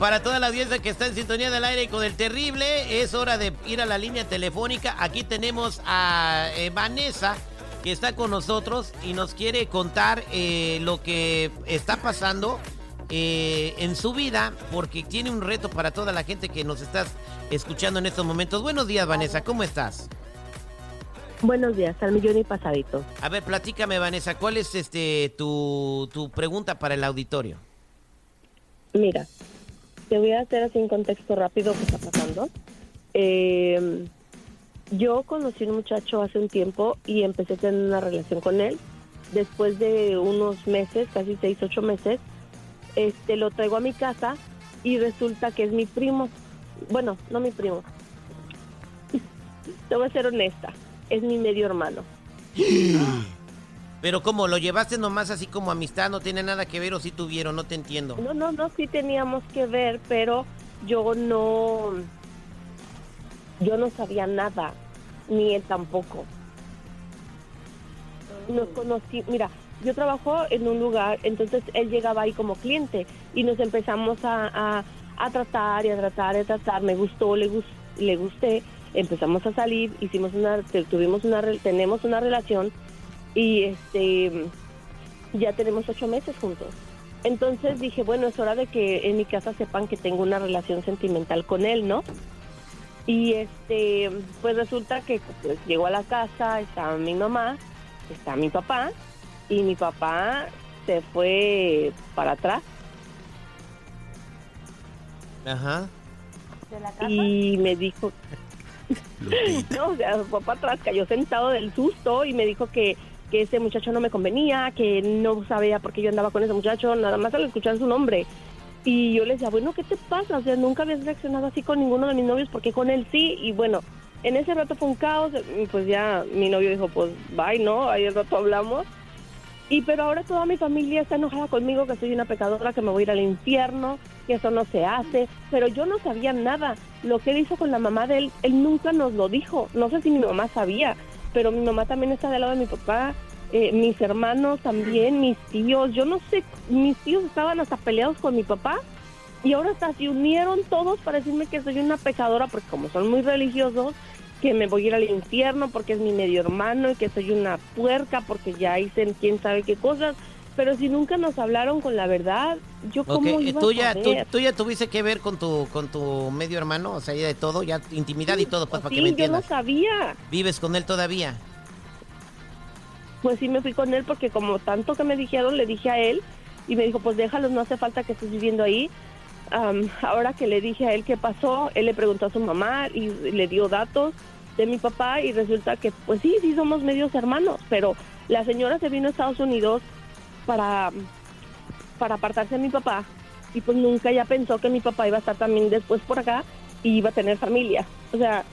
Para toda la audiencia que está en sintonía del aire con el terrible, es hora de ir a la línea telefónica. Aquí tenemos a eh, Vanessa, que está con nosotros y nos quiere contar eh, lo que está pasando eh, en su vida, porque tiene un reto para toda la gente que nos está escuchando en estos momentos. Buenos días, Vanessa, ¿cómo estás? Buenos días, al millón y pasadito. A ver, platícame, Vanessa, ¿cuál es este tu, tu pregunta para el auditorio? Mira, te voy a hacer así un contexto rápido que está pasando. Eh, yo conocí a un muchacho hace un tiempo y empecé a tener una relación con él. Después de unos meses, casi seis, ocho meses, este, lo traigo a mi casa y resulta que es mi primo. Bueno, no mi primo. te voy a ser honesta, es mi medio hermano. Pero ¿cómo? ¿Lo llevaste nomás así como amistad? ¿No tiene nada que ver o sí tuvieron? No te entiendo. No, no, no, sí teníamos que ver, pero yo no, yo no sabía nada, ni él tampoco. Nos conocí, mira, yo trabajo en un lugar, entonces él llegaba ahí como cliente y nos empezamos a, a, a tratar y a tratar y a tratar. Me gustó, le, gus- le gusté, empezamos a salir, hicimos una, tuvimos una, re- tenemos una relación y este ya tenemos ocho meses juntos. Entonces dije, bueno, es hora de que en mi casa sepan que tengo una relación sentimental con él, ¿no? Y este, pues resulta que pues, llegó a la casa, estaba mi mamá, está mi papá, y mi papá se fue para atrás Ajá. de la casa. y me dijo, no, o sea, fue para atrás, cayó sentado del susto y me dijo que, que ese muchacho no me convenía, que no sabía por qué yo andaba con ese muchacho, nada más al escuchar su nombre. Y yo le decía, bueno, ¿qué te pasa? O sea, nunca habías reaccionado así con ninguno de mis novios, porque con él sí? Y bueno, en ese rato fue un caos, y pues ya mi novio dijo, pues bye, ¿no? Ahí el rato hablamos. Y pero ahora toda mi familia está enojada conmigo, que soy una pecadora, que me voy a ir al infierno, que eso no se hace. Pero yo no sabía nada. Lo que él hizo con la mamá de él, él nunca nos lo dijo. No sé si mi mamá sabía, pero mi mamá también está del lado de mi papá. eh, mis hermanos también, mis tíos. Yo no sé, mis tíos estaban hasta peleados con mi papá. Y ahora hasta se unieron todos para decirme que soy una pecadora, porque como son muy religiosos, que me voy a ir al infierno porque es mi medio hermano y que soy una puerca porque ya hice quién sabe qué cosas. Pero si nunca nos hablaron con la verdad, yo cómo eh, iba ¿tú ya, tú, saber? tú ya tuviste que ver con tu, con tu medio hermano, o sea, ya de todo, ya intimidad y todo, pues para que Sí, me yo no entiendas. sabía. ¿Vives con él todavía? Pues sí me fui con él porque como tanto que me dijeron, le dije a él y me dijo, pues déjalos, no hace falta que estés viviendo ahí. Am, ahora que le dije a él qué pasó, él le preguntó a su mamá y le dio datos de mi papá y resulta que pues sí, sí somos medios hermanos, pero la señora se vino a Estados Unidos para, para apartarse de mi papá y pues nunca ya pensó que mi papá iba a estar también después por acá y iba a tener familia. O sea,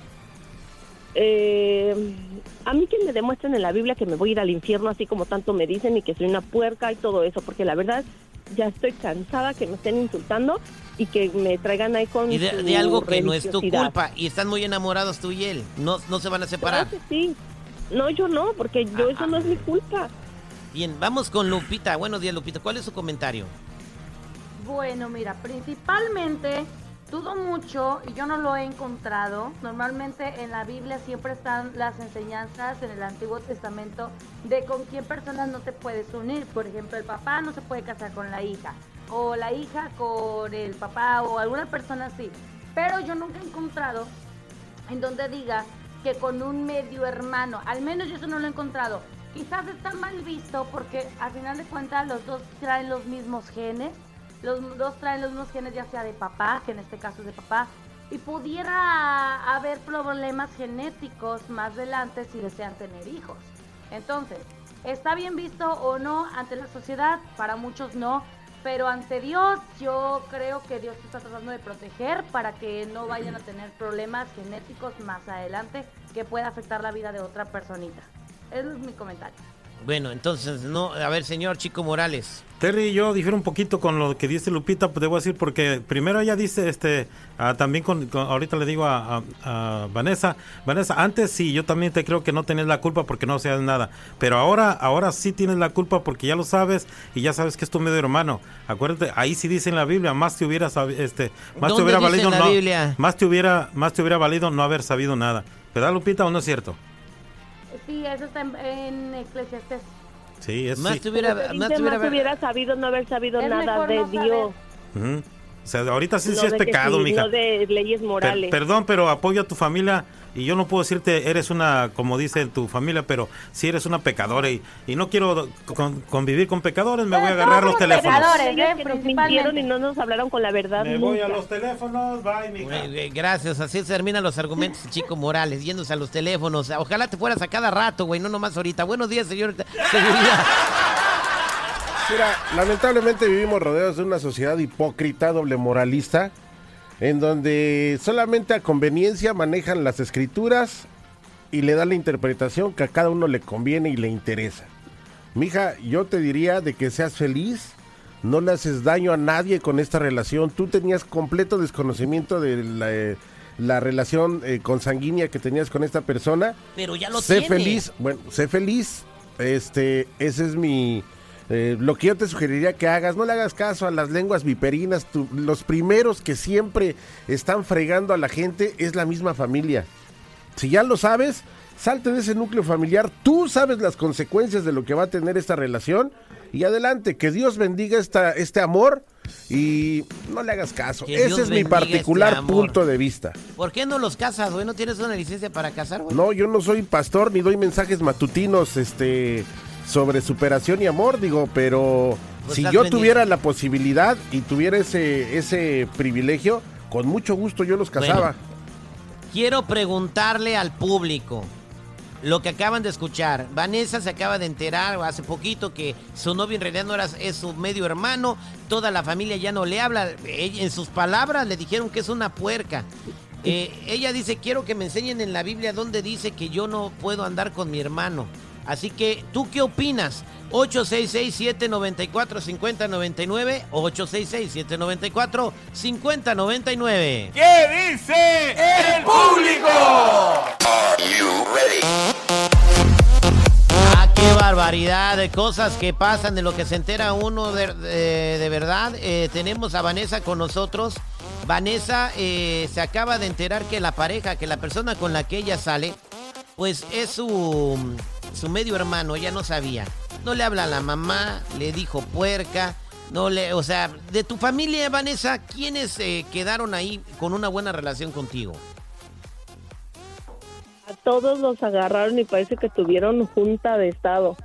eh, a mí que me demuestren en la Biblia que me voy a ir al infierno así como tanto me dicen y que soy una puerca y todo eso, porque la verdad ya estoy cansada que me estén insultando y que me traigan ahí con Y de, su de algo que no es tu culpa. Y están muy enamorados tú y él. No, no se van a separar. Claro que sí. No, yo no, porque yo eso no es mi culpa. Bien, vamos con Lupita. Buenos días, Lupita. ¿Cuál es su comentario? Bueno, mira, principalmente dudo mucho y yo no lo he encontrado. Normalmente en la Biblia siempre están las enseñanzas en el Antiguo Testamento de con quién personas no te puedes unir. Por ejemplo, el papá no se puede casar con la hija o la hija con el papá o alguna persona así. Pero yo nunca he encontrado en donde diga que con un medio hermano, al menos yo eso no lo he encontrado. Quizás está mal visto porque al final de cuentas los dos traen los mismos genes, los dos traen los mismos genes ya sea de papá, que en este caso es de papá, y pudiera haber problemas genéticos más adelante si desean tener hijos. Entonces, ¿está bien visto o no ante la sociedad? Para muchos no, pero ante Dios yo creo que Dios está tratando de proteger para que no vayan a tener problemas genéticos más adelante que pueda afectar la vida de otra personita. Ese es mi comentario. Bueno, entonces, no, a ver, señor Chico Morales. Terry, yo difiero un poquito con lo que dice Lupita, pues debo decir, porque primero ella dice, este, ah, también con, ahorita le digo a, Vanessa, Vanessa, antes sí, yo también te creo que no tenés la culpa porque no seas nada, pero ahora, ahora sí tienes la culpa porque ya lo sabes y ya sabes que es tu medio hermano. Acuérdate, ahí sí dice en la Biblia, más te hubiera, este, más te hubiera valido, no, más te hubiera, más te hubiera valido no haber sabido nada. ¿Verdad, Lupita, o no es cierto? Sí, eso está en, en Eclesiastes. Sí, es más sí. Tuviera, más, hubiera sabido no haber sabido nada de Dios. O sea, ahorita sí, sí es pecado, mija. No de leyes morales. perdón, pero apoyo a tu familia y yo no puedo decirte eres una, como dice tu familia, pero si eres una pecadora y, y no quiero convivir con pecadores, me voy a agarrar los teléfonos. Pecadores, ¿eh? que nos mintieron y no nos hablaron con la verdad. Me voy a los teléfonos, bye, mija. Gracias, así se terminan los argumentos, Chico Morales, yéndose a los teléfonos. Ojalá te fueras a cada rato, güey, no nomás ahorita. Buenos días, señor seguridad. Mira, lamentablemente vivimos rodeados de una sociedad hipócrita, doble moralista, en donde solamente a conveniencia manejan las escrituras y le dan la interpretación que a cada uno le conviene y le interesa. Mija, yo te diría de que seas feliz, no le haces daño a nadie con esta relación. Tú tenías completo desconocimiento de la, relación eh, consanguínea que tenías con esta persona. Pero ya lo sé feliz, bueno, sé feliz. Este, ese es mi, eh, lo que yo te sugeriría que hagas, no le hagas caso a las lenguas viperinas. los primeros que siempre están fregando a la gente es la misma familia. Si ya lo sabes, salte de ese núcleo familiar. Tú sabes las consecuencias de lo que va a tener esta relación. Y adelante, que Dios bendiga esta, este amor y no le hagas caso. Ese es mi particular este punto de vista. ¿Por qué no los casas, güey? ¿No tienes una licencia para casar, güey? No, yo no soy pastor ni doy mensajes matutinos, este sobre superación y amor, digo, pero pues si yo tuviera la posibilidad y tuviera ese, ese privilegio, con mucho gusto yo los casaba. quiero preguntarle al público lo que acaban de escuchar. Vanessa se acaba de enterar hace poquito que su novio en realidad no era, es su medio hermano, toda la familia ya no le habla. En sus palabras le dijeron que es una puerca. Eh, ella dice, quiero que me enseñen en la Biblia donde dice que yo no puedo andar con mi hermano. Así que, ¿tú qué opinas? 866-794-5099 866-794-5099 ¿Qué dice el público? Ah, qué barbaridad de cosas que pasan, de lo que se entera uno de, verdad. Eh, tenemos a Vanessa con nosotros. Vanessa eh, se acaba de enterar que la pareja, que la persona con la que ella sale, pues es su su medio hermano, ya no sabía. No le habla a la mamá, le dijo puerca, no le, o sea, de tu familia, Vanessa, ¿quiénes eh, quedaron ahí con una buena relación contigo? A todos los agarraron y parece que tuvieron junta de estado.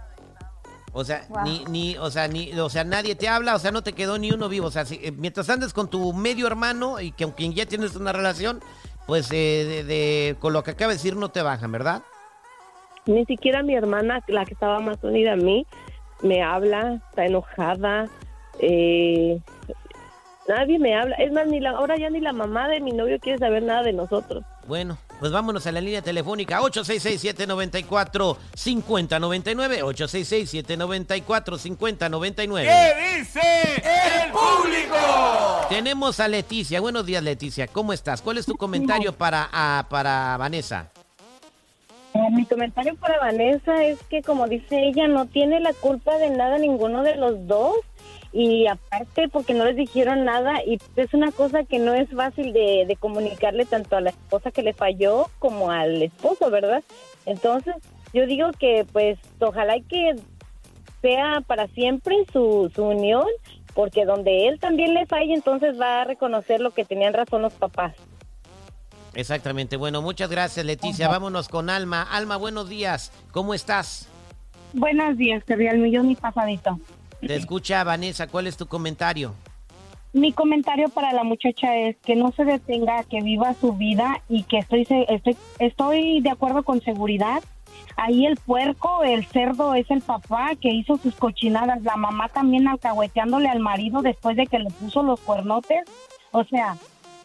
O sea, ni, ni, o sea, ni, o sea, nadie te habla, o sea, no te quedó ni uno vivo. O sea, eh, mientras andes con tu medio hermano y que aunque ya tienes una relación, pues eh, de, con lo que acaba de decir no te bajan, ¿verdad? Ni siquiera mi hermana, la que estaba más unida a mí, me habla, está enojada. Eh, nadie me habla. Es más, ni la, ahora ya ni la mamá de mi novio quiere saber nada de nosotros. Bueno, pues vámonos a la línea telefónica 866-794-5099. 866-794-5099. ¿Qué dice el público? Tenemos a Leticia. Buenos días, Leticia. ¿Cómo estás? ¿Cuál es tu comentario para, ah, para Vanessa? Mi comentario para Vanessa es que, como dice ella, no tiene la culpa de nada ninguno de los dos. Y aparte, porque no les dijeron nada, y es una cosa que no es fácil de, comunicarle tanto a la esposa que le falló como al esposo, ¿verdad? Entonces, yo digo que, pues, ojalá que sea para siempre su, su unión, porque donde él también le falle, entonces va a reconocer lo que tenían razón los papás. Exactamente. Bueno, muchas gracias, Leticia. Vámonos con Alma. Alma, buenos días. ¿Cómo estás? Buenos días, te el millón y pasadito. Te escucha Vanessa. ¿Cuál es tu comentario? Mi comentario para la muchacha es que no se detenga, que viva su vida y que estoy, estoy, estoy de acuerdo con seguridad. Ahí el puerco, el cerdo es el papá que hizo sus cochinadas. La mamá también alcahueteándole al marido después de que le puso los cuernotes. O sea,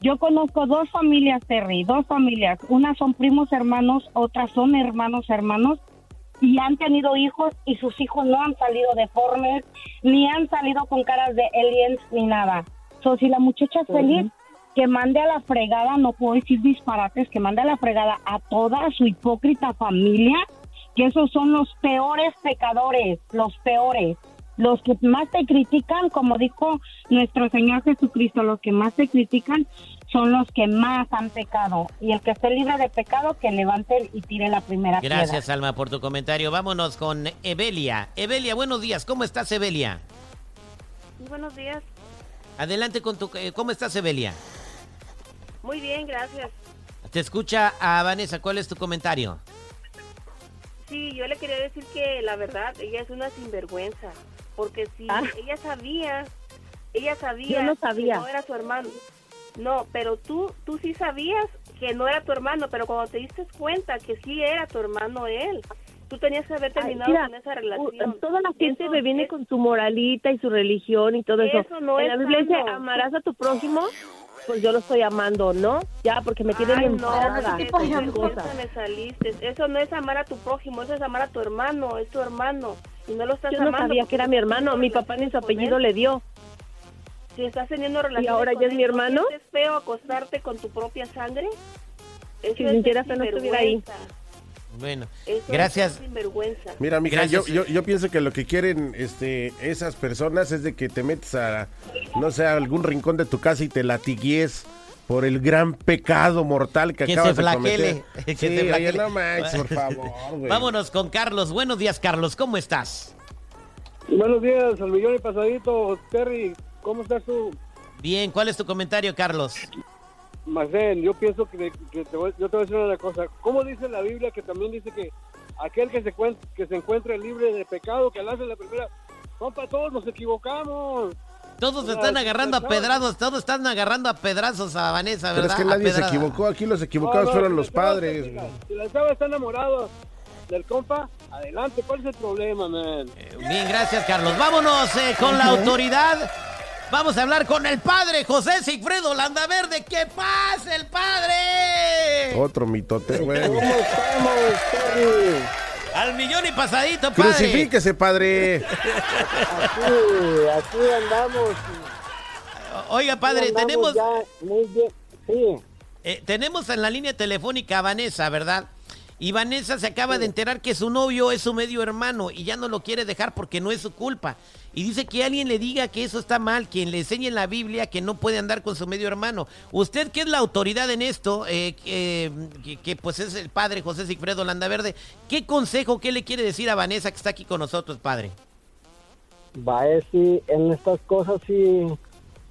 yo conozco dos familias, Terry, dos familias. Unas son primos hermanos, otras son hermanos hermanos. y han tenido hijos y sus hijos no han salido deformes, ni han salido con caras de aliens ni nada. So, si la muchacha es feliz, que mande a la fregada, no puedo decir disparates, que mande a la fregada a toda su hipócrita familia, que esos son los peores pecadores, los peores. Los que más te critican, como dijo nuestro Señor Jesucristo, los que más te critican son los que más han pecado. Y el que esté libre de pecado, que levante y tire la primera piedra. Gracias, Alma, por tu comentario. Vámonos con Evelia. Evelia, buenos días. ¿Cómo estás, Evelia? Buenos días. Adelante con tu... eh, ¿Cómo estás, Evelia? Muy bien, gracias. Te escucha a Vanessa. ¿Cuál es tu comentario? Sí, yo le quería decir que la verdad, ella es una sinvergüenza. Porque si Ah. ella sabía, ella sabía Yo no sabía. que no era su hermano. No, pero tú, tú sí sabías que no era tu hermano, pero cuando te diste cuenta que sí era tu hermano él, tú tenías que haber terminado mira, con esa relación. Uh, toda la gente Eso me viene es- con su moralita y su religión y todo eso. Eso no en es la Biblia dice, amarás a tu prójimo, pues yo lo estoy amando, ¿no? Ya, porque me tienen Ay, enfadada. no, ese eso, eso me saliste. Eso no es amar a tu prójimo, eso es amar a tu hermano, es tu hermano. Y no lo estás Yo no amando. sabía que era mi hermano, mi papá ni su apellido le dio. Si estás teniendo relaciones ahora con ya es él, mi ¿no hermano? sientes feo acostarte con tu propia sangre? Eso Si es feo no estuviera ahí. sinvergüenza. Bueno, Eso es gracias. sinvergüenza. Mira, mija, Gracias. yo, yo, yo pienso que lo que quieren este, esas personas es de que te metes a, no sé, a algún rincón de tu casa y te latigues por el gran pecado mortal que, Que acabas se de cometer. que sí, se oye, no manches, por favor, güey. Vámonos con Carlos. Buenos días, Carlos. ¿Cómo estás? Buenos días, al millón y pasadito. Terry, ¿cómo estás tú? Bien, ¿cuál es tu comentario, Carlos? Marcel, yo pienso que, que te voy- yo te voy a decir una cosa. ¿Cómo dice la Biblia que también dice que aquel que se, que se encuentre libre de pecado, que lance la primera... Compa, todos nos equivocamos. Todos están agarrando a pedrados, todos están agarrando a pedrazos a Vanessa, Pero ¿verdad? es que nadie se equivocó, aquí los equivocados no, fueron si los padres. mira, Si la chava está enamorada del compa, adelante. ¿Cuál es el problema, man? Eh, Bien, gracias, Carlos. Vámonos eh, con la autoridad. Vamos a hablar con el padre José Sigfredo Landaverde. ¡Que pase el padre! Otro mitote, güey. ¿Cómo estamos, Terry? Al millón y pasadito, padre. Crucifíquese, padre. Aquí, aquí andamos. Oiga, padre, andamos tenemos, ya muy bien. Sí. eh, tenemos en la línea telefónica a Vanessa, ¿verdad? Y Vanessa se acaba de enterar que su novio es su medio hermano y ya no lo quiere dejar porque no es su culpa. Y dice que alguien le diga que eso está mal, quien le enseñe en la Biblia que no puede andar con su medio hermano. Usted que es la autoridad en esto, eh, que, que- que, pues es el padre José Sigfredo Landaverde, ¿qué consejo, qué le quiere decir a Vanessa que está aquí con nosotros, padre? Va, es si en estas cosas sí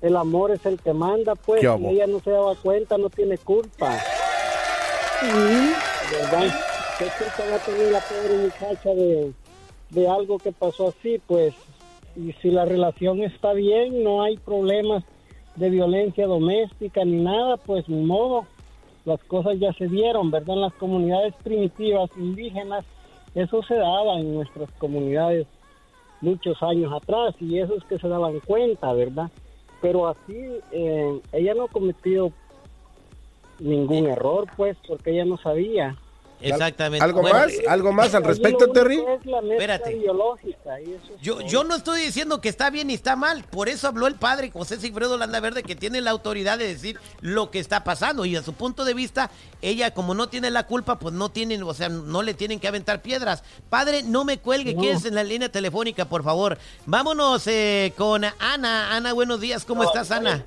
el amor es el que manda, pues. ¿Qué Si hago? ella no se daba cuenta, no tiene culpa. ¿Verdad? ¿Qué va a tener la pobre muchacha de, de algo que pasó así? Pues, y si la relación está bien, no hay problemas de violencia doméstica ni nada, pues ni modo. Las cosas ya se dieron, ¿verdad? En las comunidades primitivas indígenas, eso se daba en nuestras comunidades muchos años atrás y esos que se daban cuenta, ¿verdad? Pero así, eh, ella no ha cometido ningún error, pues, porque ella no sabía. Exactamente. ¿Algo Bueno, más? ¿Algo más al respecto, Terry? Es la Espérate. biológica y eso es Yo, todo. yo no estoy diciendo que está bien ni está mal, por eso habló el padre José Sigfredo Landaverde que tiene la autoridad de decir lo que está pasando y a su punto de vista, ella como no tiene la culpa, pues no tienen, o sea, no le tienen que aventar piedras. Padre, no me cuelgue, No. quédese en la línea telefónica, por favor. Vámonos eh, con Ana. Ana, buenos días, ¿cómo estás, Ana?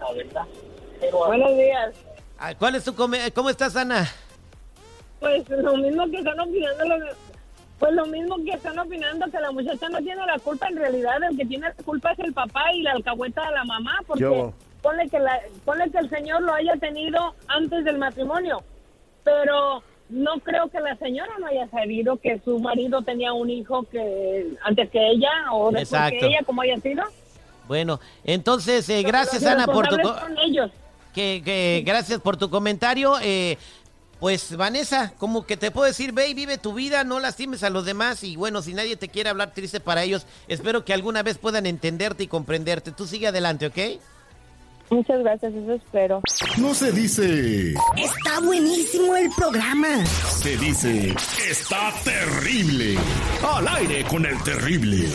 Buenos días. Ah, ¿Cuál es tu come- ¿Cómo estás, Ana? Pues lo mismo que están opinando los, pues lo mismo que están opinando que la muchacha no tiene la culpa en realidad el que tiene la culpa es el papá y la alcahueta de la mamá porque hubo? ponle que la ponle que el señor lo haya tenido antes del matrimonio pero no creo que la señora no haya sabido que su marido tenía un hijo que antes que ella o después Exacto. que ella como haya sido Bueno, entonces, eh, gracias, Ana, por tu... ellos que, que gracias por tu comentario. eh, pues Vanessa, como que te puedo decir, ve y vive tu vida, no lastimes a los demás y bueno, si nadie te quiere hablar triste para ellos, espero que alguna vez puedan entenderte y comprenderte. Tú sigue adelante, ¿ok? Muchas gracias, eso espero. No se dice. Está buenísimo el programa. Se dice. Está terrible. Al aire con el terrible.